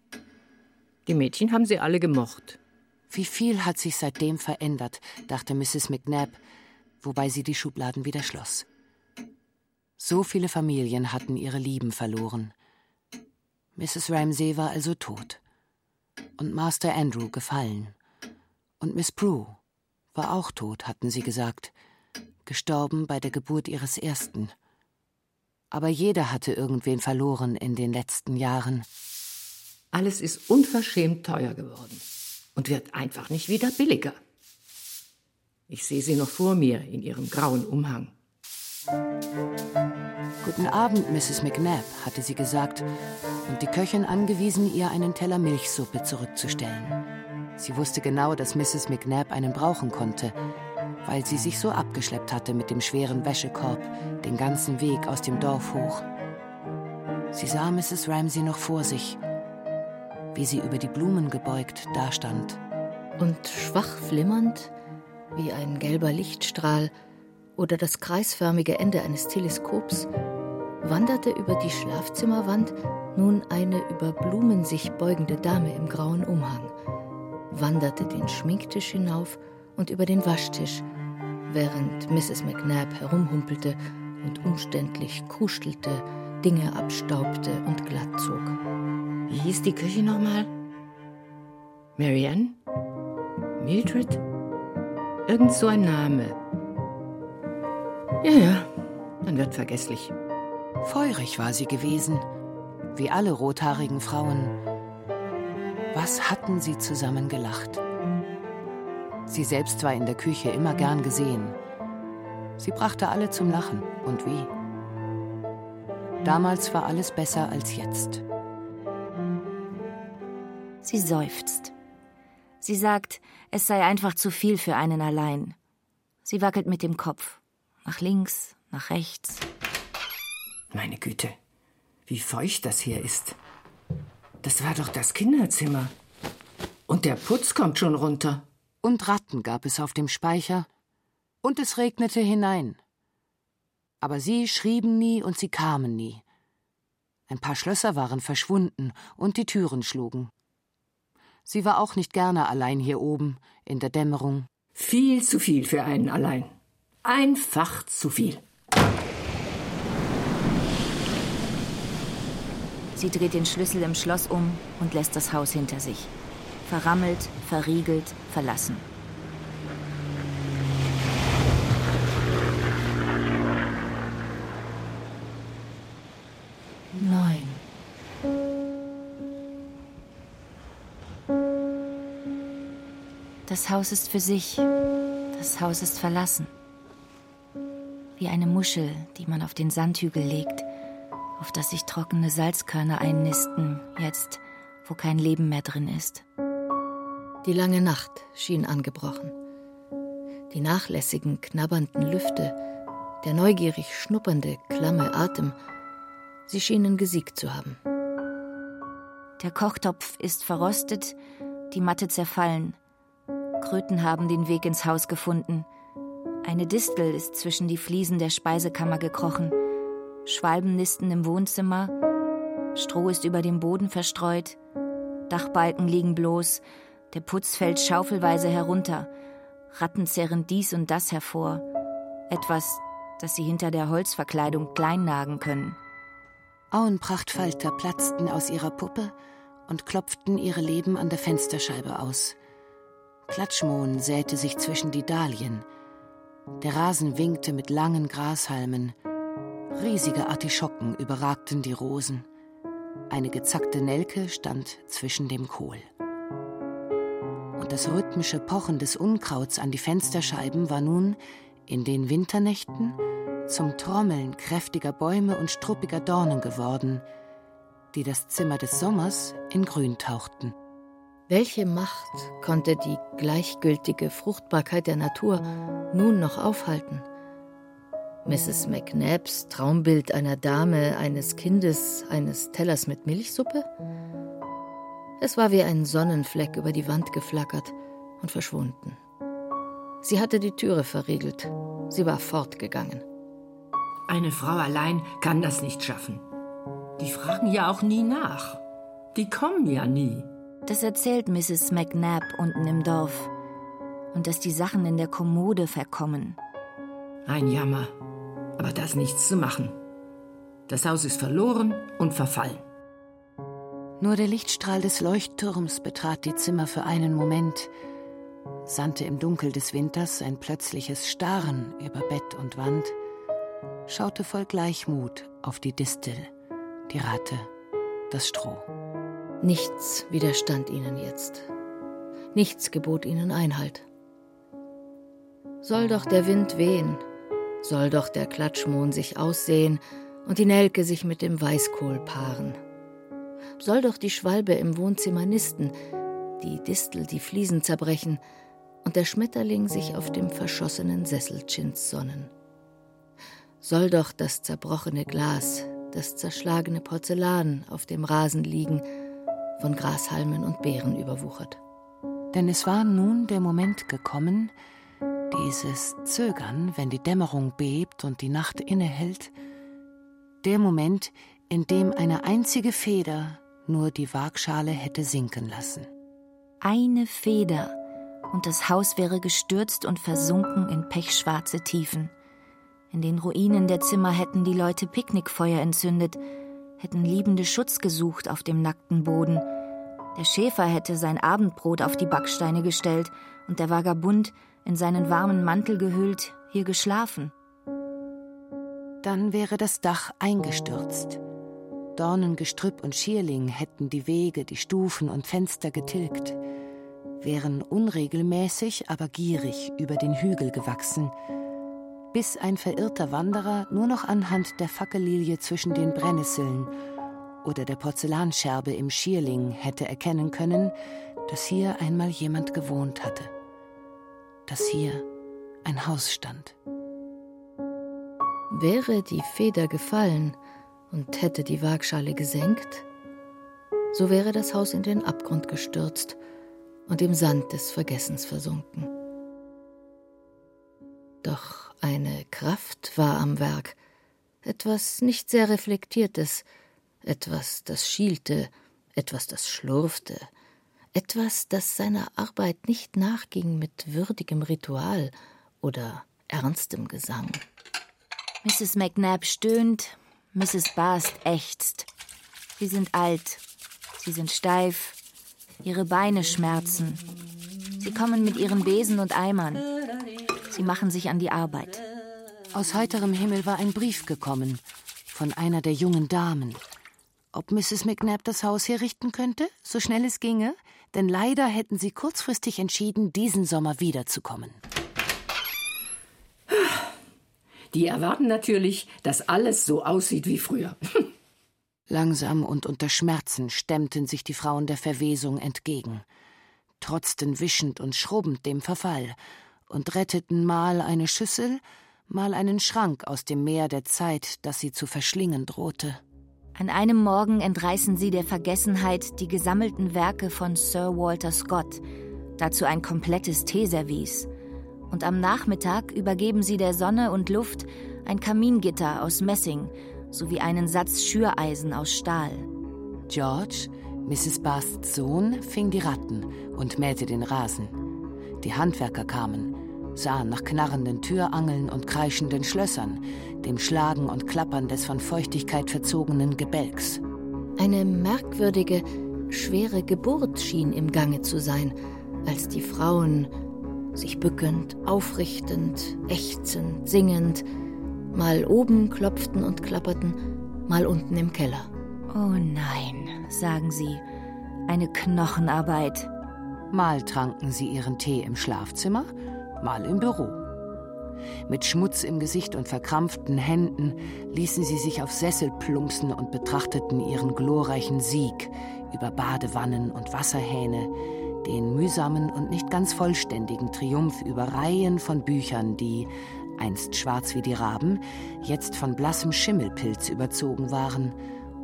[SPEAKER 13] Die Mädchen haben sie alle gemocht.
[SPEAKER 10] Wie viel hat sich seitdem verändert, dachte Mrs. McNabb, wobei sie die Schubladen wieder schloss. So viele Familien hatten ihre Lieben verloren. Mrs. Ramsay war also tot. Und Master Andrew gefallen. Und Miss Prue war auch tot, hatten sie gesagt, gestorben bei der Geburt ihres ersten. Aber jeder hatte irgendwen verloren in den letzten Jahren.
[SPEAKER 13] Alles ist unverschämt teuer geworden und wird einfach nicht wieder billiger. Ich sehe sie noch vor mir in ihrem grauen Umhang.
[SPEAKER 10] Guten Abend, Mrs. McNabb, hatte sie gesagt und die Köchin angewiesen, ihr einen Teller Milchsuppe zurückzustellen. Sie wusste genau, dass Mrs. McNabb einen brauchen konnte, weil sie sich so abgeschleppt hatte mit dem schweren Wäschekorb den ganzen Weg aus dem Dorf hoch. Sie sah Mrs. Ramsay noch vor sich, wie sie über die Blumen gebeugt dastand.
[SPEAKER 8] Und schwach flimmernd, wie ein gelber Lichtstrahl oder das kreisförmige Ende eines Teleskops, wanderte über die Schlafzimmerwand nun eine über Blumen sich beugende Dame im grauen Umhang, wanderte den Schminktisch hinauf und über den Waschtisch, während Mrs. McNabb herumhumpelte und umständlich kuschelte, Dinge abstaubte und glatt zog.
[SPEAKER 13] Wie hieß die Küche nochmal? Marianne? Mildred? Irgend so ein Name. Ja, ja, dann wird vergesslich.
[SPEAKER 10] Feurig war sie gewesen, wie alle rothaarigen Frauen. Was hatten sie zusammen gelacht? Sie selbst war in der Küche immer gern gesehen. Sie brachte alle zum Lachen. Und wie? Damals war alles besser als jetzt.
[SPEAKER 9] Sie seufzt. Sie sagt, es sei einfach zu viel für einen allein. Sie wackelt mit dem Kopf. Nach links, nach rechts.
[SPEAKER 13] Meine Güte, wie feucht das hier ist. Das war doch das Kinderzimmer. Und der Putz kommt schon runter.
[SPEAKER 10] Und Ratten gab es auf dem Speicher. Und es regnete hinein. Aber sie schrieben nie und sie kamen nie. Ein paar Schlösser waren verschwunden und die Türen schlugen. Sie war auch nicht gerne allein hier oben, in der Dämmerung.
[SPEAKER 13] Viel zu viel für einen allein. Einfach zu viel.
[SPEAKER 9] Sie dreht den Schlüssel im Schloss um und lässt das Haus hinter sich. Verrammelt, verriegelt, verlassen.
[SPEAKER 8] Neun.
[SPEAKER 9] Das Haus ist für sich. Das Haus ist verlassen. Wie eine Muschel, die man auf den Sandhügel legt, auf das sich trockene Salzkörner einnisten, jetzt, wo kein Leben mehr drin ist.
[SPEAKER 8] Die lange Nacht schien angebrochen. Die nachlässigen, knabbernden Lüfte, der neugierig schnuppernde, klamme Atem, sie schienen gesiegt zu haben.
[SPEAKER 9] Der Kochtopf ist verrostet, die Matte zerfallen. Kröten haben den Weg ins Haus gefunden. Eine Distel ist zwischen die Fliesen der Speisekammer gekrochen. Schwalben nisten im Wohnzimmer. Stroh ist über dem Boden verstreut. Dachbalken liegen bloß. Der Putz fällt schaufelweise herunter. Ratten zerren dies und das hervor. Etwas, das sie hinter der Holzverkleidung kleinnagen können.
[SPEAKER 10] Auenprachtfalter platzten aus ihrer Puppe und klopften ihre Leben an der Fensterscheibe aus. Klatschmohn säte sich zwischen die Dahlien. Der Rasen winkte mit langen Grashalmen. Riesige Artischocken überragten die Rosen. Eine gezackte Nelke stand zwischen dem Kohl. Und das rhythmische Pochen des Unkrauts an die Fensterscheiben war nun, in den Winternächten, zum Trommeln kräftiger Bäume und struppiger Dornen geworden, die das Zimmer des Sommers in Grün tauchten.
[SPEAKER 8] Welche Macht konnte die gleichgültige Fruchtbarkeit der Natur nun noch aufhalten? Mrs. McNabs Traumbild einer Dame, eines Kindes, eines Tellers mit Milchsuppe? Es war wie ein Sonnenfleck über die Wand geflackert und verschwunden. Sie hatte die Türe verriegelt. Sie war fortgegangen.
[SPEAKER 13] Eine Frau allein kann das nicht schaffen. Die fragen ja auch nie nach. Die kommen ja nie.
[SPEAKER 9] Das erzählt Mrs. McNabb unten im Dorf. Und dass die Sachen in der Kommode verkommen.
[SPEAKER 13] Ein Jammer. Aber da ist nichts zu machen. Das Haus ist verloren und verfallen.
[SPEAKER 10] Nur der Lichtstrahl des Leuchtturms betrat die Zimmer für einen Moment, sandte im Dunkel des Winters ein plötzliches Starren über Bett und Wand, schaute voll Gleichmut auf die Distel, die Ratte, das Stroh.
[SPEAKER 8] Nichts widerstand ihnen jetzt. Nichts gebot ihnen Einhalt. Soll doch der Wind wehen, soll doch der Klatschmohn sich aussehen und die Nelke sich mit dem Weißkohl paaren. Soll doch die Schwalbe im Wohnzimmer nisten, die Distel die Fliesen zerbrechen und der Schmetterling sich auf dem verschossenen Sesselchins sonnen. Soll doch das zerbrochene Glas, das zerschlagene Porzellan auf dem Rasen liegen, von Grashalmen und Beeren überwuchert.
[SPEAKER 10] Denn es war nun der Moment gekommen, dieses Zögern, wenn die Dämmerung bebt und die Nacht innehält, der Moment, in dem eine einzige Feder nur die Waagschale hätte sinken lassen.
[SPEAKER 9] Eine Feder, und das Haus wäre gestürzt und versunken in pechschwarze Tiefen. In den Ruinen der Zimmer hätten die Leute Picknickfeuer entzündet, hätten liebende Schutz gesucht auf dem nackten Boden. Der Schäfer hätte sein Abendbrot auf die Backsteine gestellt und der Vagabund in seinen warmen Mantel gehüllt, hier geschlafen.
[SPEAKER 10] Dann wäre das Dach eingestürzt. Dornengestrüpp und Schierling hätten die Wege, die Stufen und Fenster getilgt, wären unregelmäßig, aber gierig über den Hügel gewachsen, bis ein verirrter Wanderer nur noch anhand der Fackellilie zwischen den Brennnesseln oder der Porzellanscherbe im Schierling hätte erkennen können, dass hier einmal jemand gewohnt hatte dass hier ein Haus stand.
[SPEAKER 8] Wäre die Feder gefallen und hätte die Waagschale gesenkt, so wäre das Haus in den Abgrund gestürzt und im Sand des Vergessens versunken. Doch eine Kraft war am Werk, etwas nicht sehr Reflektiertes, etwas, das schielte, etwas, das schlurfte, etwas, das seiner Arbeit nicht nachging mit würdigem Ritual oder ernstem Gesang.
[SPEAKER 9] Mrs. McNabb stöhnt, Mrs. Bast ächzt. Sie sind alt, sie sind steif, ihre Beine schmerzen. Sie kommen mit ihren Besen und Eimern. Sie machen sich an die Arbeit.
[SPEAKER 10] Aus heiterem Himmel war ein Brief gekommen von einer der jungen Damen. Ob Mrs. McNabb das Haus herrichten könnte, so schnell es ginge? denn leider hätten sie kurzfristig entschieden, diesen Sommer wiederzukommen.
[SPEAKER 13] Die erwarten natürlich, dass alles so aussieht wie früher.
[SPEAKER 10] Langsam und unter Schmerzen stemmten sich die Frauen der Verwesung entgegen, trotzten wischend und schrubbend dem Verfall und retteten mal eine Schüssel, mal einen Schrank aus dem Meer der Zeit, das sie zu verschlingen drohte.
[SPEAKER 9] An einem Morgen entreißen sie der Vergessenheit die gesammelten Werke von Sir Walter Scott, dazu ein komplettes Teeservice. Und am Nachmittag übergeben sie der Sonne und Luft ein Kamingitter aus Messing sowie einen Satz Schüreisen aus Stahl.
[SPEAKER 10] George, Mrs. Basts Sohn, fing die Ratten und mähte den Rasen. Die Handwerker kamen, sahen nach knarrenden Türangeln und kreischenden Schlössern, dem Schlagen und Klappern des von Feuchtigkeit verzogenen Gebälks.
[SPEAKER 8] Eine merkwürdige, schwere Geburt schien im Gange zu sein, als die Frauen, sich bückend, aufrichtend, ächzend, singend, mal oben klopften und klapperten, mal unten im Keller.
[SPEAKER 9] Oh nein, sagen sie, eine Knochenarbeit.
[SPEAKER 10] Mal tranken sie ihren Tee im Schlafzimmer, mal im Büro. Mit Schmutz im Gesicht und verkrampften Händen ließen sie sich auf Sessel plumpsen und betrachteten ihren glorreichen Sieg über Badewannen und Wasserhähne, den mühsamen und nicht ganz vollständigen Triumph über Reihen von Büchern, die, einst schwarz wie die Raben, jetzt von blassem Schimmelpilz überzogen waren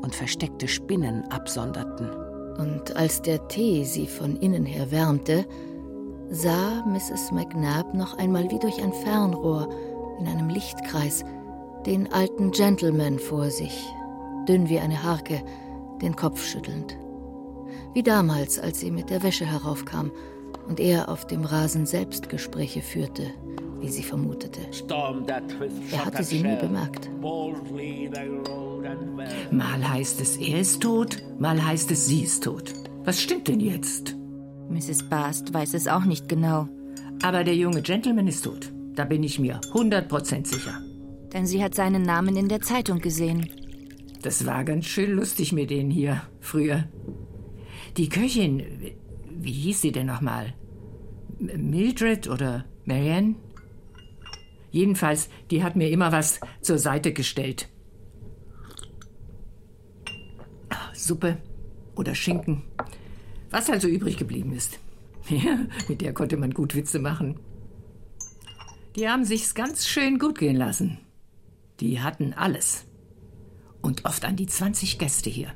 [SPEAKER 10] und versteckte Spinnen absonderten.
[SPEAKER 8] Und als der Tee sie von innen her wärmte, sah Mrs. McNabb noch einmal wie durch ein Fernrohr in einem Lichtkreis den alten Gentleman vor sich, dünn wie eine Harke, den Kopf schüttelnd. Wie damals, als sie mit der Wäsche heraufkam und er auf dem Rasen Selbstgespräche führte, wie sie vermutete. Er hatte sie nie bemerkt.
[SPEAKER 13] Mal heißt es, er ist tot, mal heißt es, sie ist tot. Was stimmt denn jetzt?
[SPEAKER 9] Mrs. Bast weiß es auch nicht genau.
[SPEAKER 13] Aber der junge Gentleman ist tot. Da bin ich mir 100% sicher.
[SPEAKER 9] Denn sie hat seinen Namen in der Zeitung gesehen.
[SPEAKER 13] Das war ganz schön lustig mit denen hier, früher. Die Köchin, wie hieß sie denn nochmal? Mildred oder Marianne? Jedenfalls, die hat mir immer was zur Seite gestellt. Suppe oder Schinken. Was also übrig geblieben ist. Ja, mit der konnte man gut Witze machen. Die haben sich's ganz schön gut gehen lassen. Die hatten alles. Und oft an die 20 Gäste hier.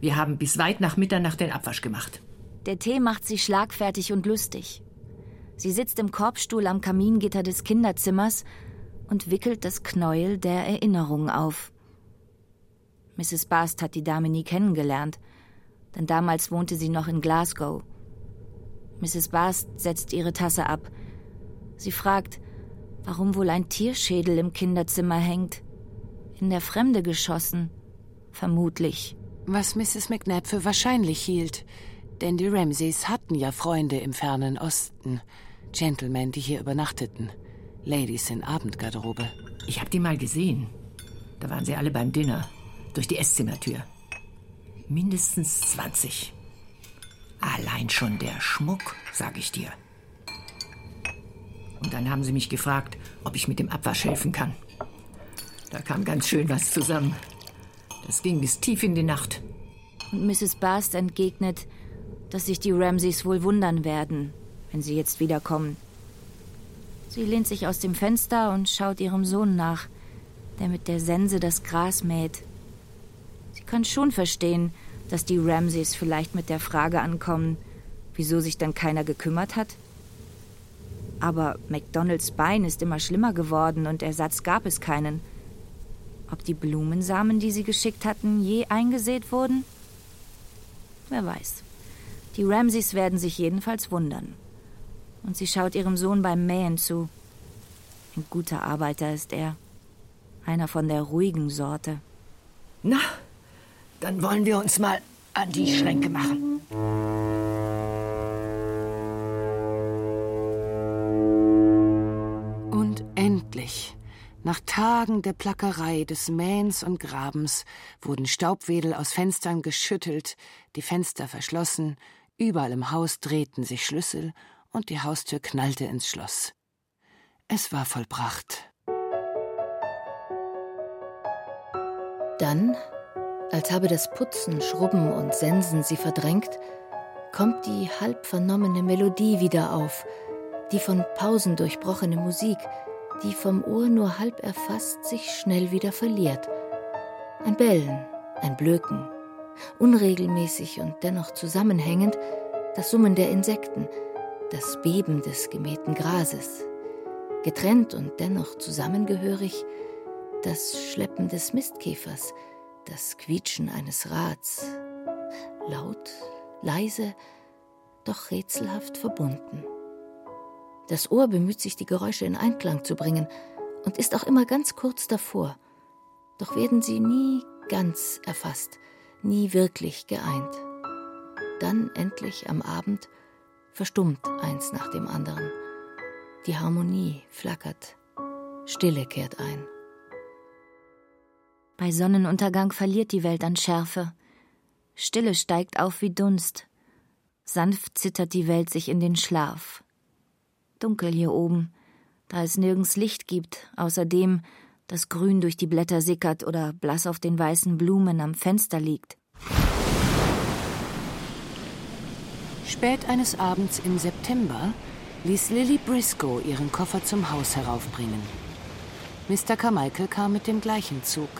[SPEAKER 13] Wir haben bis weit nach Mitternacht den Abwasch gemacht.
[SPEAKER 9] Der Tee macht sie schlagfertig und lustig. Sie sitzt im Korbstuhl am Kamingitter des Kinderzimmers und wickelt das Knäuel der Erinnerung auf. Mrs. Bast hat die Dame nie kennengelernt – denn damals wohnte sie noch in Glasgow. Mrs. Bast setzt ihre Tasse ab. Sie fragt, warum wohl ein Tierschädel im Kinderzimmer hängt. In der Fremde geschossen, vermutlich.
[SPEAKER 10] Was Mrs. McNabb für wahrscheinlich hielt, denn die Ramsays hatten ja Freunde im fernen Osten, Gentlemen, die hier übernachteten, Ladies in Abendgarderobe.
[SPEAKER 13] Ich hab die mal gesehen. Da waren sie alle beim Dinner, durch die Esszimmertür mindestens 20. Allein schon der Schmuck, sag ich dir. Und dann haben sie mich gefragt, ob ich mit dem Abwasch helfen kann. Da kam ganz schön was zusammen. Das ging bis tief in die Nacht.
[SPEAKER 9] Und Mrs. Bast entgegnet, dass sich die Ramsays wohl wundern werden, wenn sie jetzt wiederkommen. Sie lehnt sich aus dem Fenster und schaut ihrem Sohn nach, der mit der Sense das Gras mäht kann schon verstehen, dass die Ramsays vielleicht mit der Frage ankommen, wieso sich dann keiner gekümmert hat. Aber McDonalds Bein ist immer schlimmer geworden und Ersatz gab es keinen. Ob die Blumensamen, die sie geschickt hatten, je eingesät wurden? Wer weiß. Die Ramsays werden sich jedenfalls wundern. Und sie schaut ihrem Sohn beim Mähen zu. Ein guter Arbeiter ist er. Einer von der ruhigen Sorte.
[SPEAKER 13] Na, dann wollen wir uns mal an die Schränke machen.
[SPEAKER 10] Und endlich, nach Tagen der Plackerei, des Mähens und Grabens, wurden Staubwedel aus Fenstern geschüttelt, die Fenster verschlossen, überall im Haus drehten sich Schlüssel und die Haustür knallte ins Schloss. Es war vollbracht.
[SPEAKER 8] Dann als habe das Putzen, Schrubben und Sensen sie verdrängt, kommt die halb vernommene Melodie wieder auf, die von Pausen durchbrochene Musik, die vom Ohr nur halb erfasst sich schnell wieder verliert. Ein Bellen, ein Blöken, unregelmäßig und dennoch zusammenhängend das Summen der Insekten, das Beben des gemähten Grases, getrennt und dennoch zusammengehörig das Schleppen des Mistkäfers, das Quietschen eines Rads, laut, leise, doch rätselhaft verbunden. Das Ohr bemüht sich, die Geräusche in Einklang zu bringen und ist auch immer ganz kurz davor, doch werden sie nie ganz erfasst, nie wirklich geeint. Dann endlich am Abend verstummt eins nach dem anderen. Die Harmonie flackert, Stille kehrt ein.
[SPEAKER 9] Bei Sonnenuntergang verliert die Welt an Schärfe. Stille steigt auf wie Dunst. Sanft zittert die Welt sich in den Schlaf. Dunkel hier oben, da es nirgends Licht gibt, außer dem, das grün durch die Blätter sickert oder blass auf den weißen Blumen am Fenster liegt.
[SPEAKER 10] Spät eines Abends im September ließ Lily Briscoe ihren Koffer zum Haus heraufbringen. Mr. Carmichael kam mit dem gleichen Zug.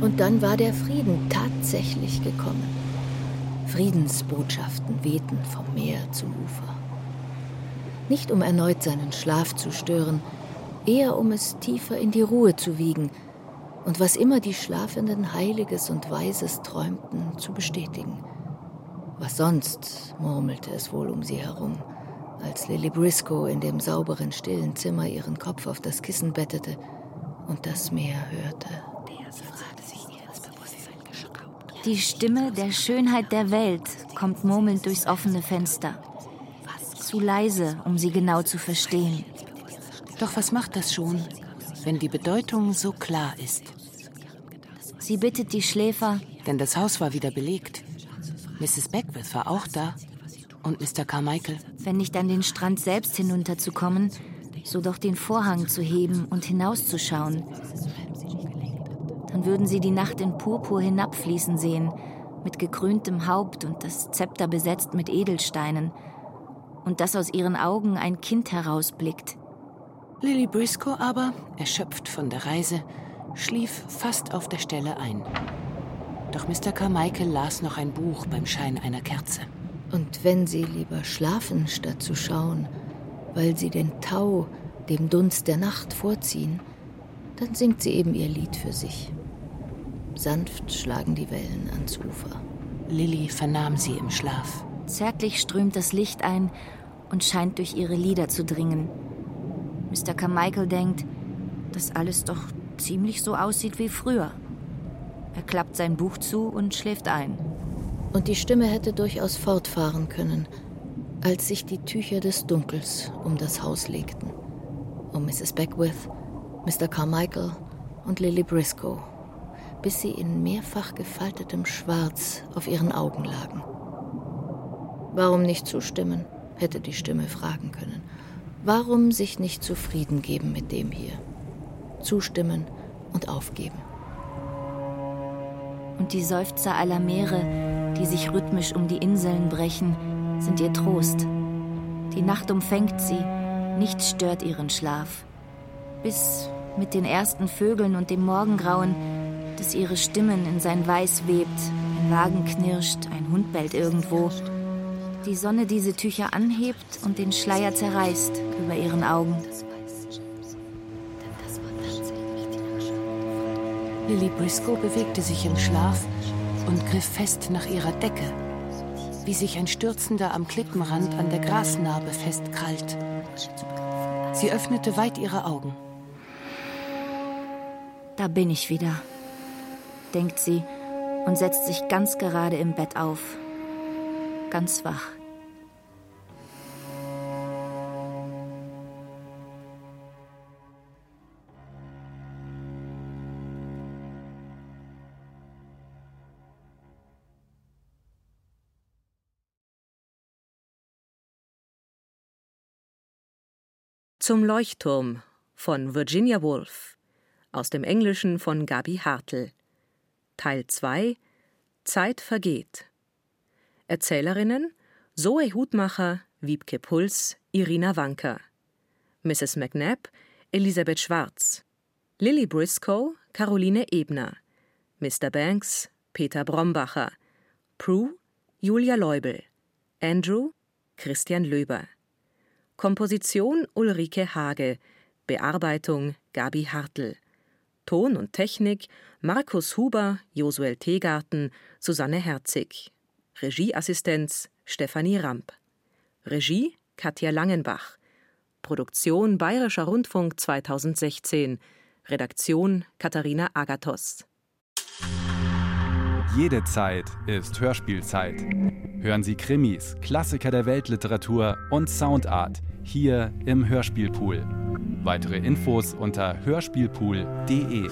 [SPEAKER 8] Und dann war der Frieden tatsächlich gekommen. Friedensbotschaften wehten vom Meer zum Ufer. Nicht um erneut seinen Schlaf zu stören, eher um es tiefer in die Ruhe zu wiegen und was immer die Schlafenden Heiliges und Weises träumten, zu bestätigen. Was sonst, murmelte es wohl um sie herum, als Lily Briscoe in dem sauberen, stillen Zimmer ihren Kopf auf das Kissen bettete und das Meer hörte.
[SPEAKER 9] Die Stimme der Schönheit der Welt kommt murmelnd durchs offene Fenster. Zu leise, um sie genau zu verstehen.
[SPEAKER 10] Doch was macht das schon, wenn die Bedeutung so klar ist?
[SPEAKER 9] Sie bittet die Schläfer,
[SPEAKER 10] denn das Haus war wieder belegt. Mrs. Beckwith war auch da und Mr. Carmichael.
[SPEAKER 9] Wenn nicht an den Strand selbst hinunterzukommen, so doch den Vorhang zu heben und hinauszuschauen, dann würden sie die Nacht in Purpur hinabfließen sehen, mit gekröntem Haupt und das Zepter besetzt mit Edelsteinen, und dass aus ihren Augen ein Kind herausblickt.
[SPEAKER 10] Lily Briscoe aber, erschöpft von der Reise, schlief fast auf der Stelle ein. Doch Mr. Carmichael las noch ein Buch beim Schein einer Kerze.
[SPEAKER 8] Und wenn sie lieber schlafen, statt zu schauen, weil sie den Tau, dem Dunst der Nacht vorziehen, dann singt sie eben ihr Lied für sich. Sanft schlagen die Wellen ans Ufer.
[SPEAKER 10] Lilly vernahm sie im Schlaf.
[SPEAKER 9] Zärtlich strömt das Licht ein und scheint durch ihre Lieder zu dringen. Mr. Carmichael denkt, dass alles doch ziemlich so aussieht wie früher. Er klappt sein Buch zu und schläft ein.
[SPEAKER 8] Und die Stimme hätte durchaus fortfahren können, als sich die Tücher des Dunkels um das Haus legten. Um Mrs. Beckwith, Mr. Carmichael und Lily Briscoe bis sie in mehrfach gefaltetem Schwarz auf ihren Augen lagen. Warum nicht zustimmen, hätte die Stimme fragen können. Warum sich nicht zufrieden geben mit dem hier? Zustimmen und aufgeben.
[SPEAKER 9] Und die Seufzer aller Meere, die sich rhythmisch um die Inseln brechen, sind ihr Trost. Die Nacht umfängt sie, nichts stört ihren Schlaf. Bis mit den ersten Vögeln und dem Morgengrauen dass ihre Stimmen in sein Weiß webt, ein Wagen knirscht, ein Hund bellt irgendwo. Die Sonne diese Tücher anhebt und den Schleier zerreißt über ihren Augen.
[SPEAKER 10] Lily Briscoe bewegte sich im Schlaf und griff fest nach ihrer Decke, wie sich ein Stürzender am Klippenrand an der Grasnarbe festkrallt. Sie öffnete weit ihre Augen.
[SPEAKER 9] Da bin ich wieder denkt sie und setzt sich ganz gerade im Bett auf. Ganz wach.
[SPEAKER 2] Zum Leuchtturm von Virginia Woolf aus dem Englischen von Gabi Hartl Teil 2 Zeit vergeht. Erzählerinnen Zoe Hutmacher, Wiebke Puls, Irina Wanker. Mrs. McNabb, Elisabeth Schwarz. Lily Briscoe, Caroline Ebner. Mr. Banks, Peter Brombacher. Prue, Julia Leubel. Andrew, Christian Löber. Komposition Ulrike Hage. Bearbeitung Gabi Hartl. Ton und Technik Markus Huber, Josuel Tegarten, Susanne Herzig. Regieassistenz Stefanie Ramp. Regie Katja Langenbach. Produktion Bayerischer Rundfunk 2016. Redaktion Katharina Agathos.
[SPEAKER 1] Jede Zeit ist Hörspielzeit. Hören Sie Krimis, Klassiker der Weltliteratur und Soundart hier im Hörspielpool. Weitere Infos unter hörspielpool.de.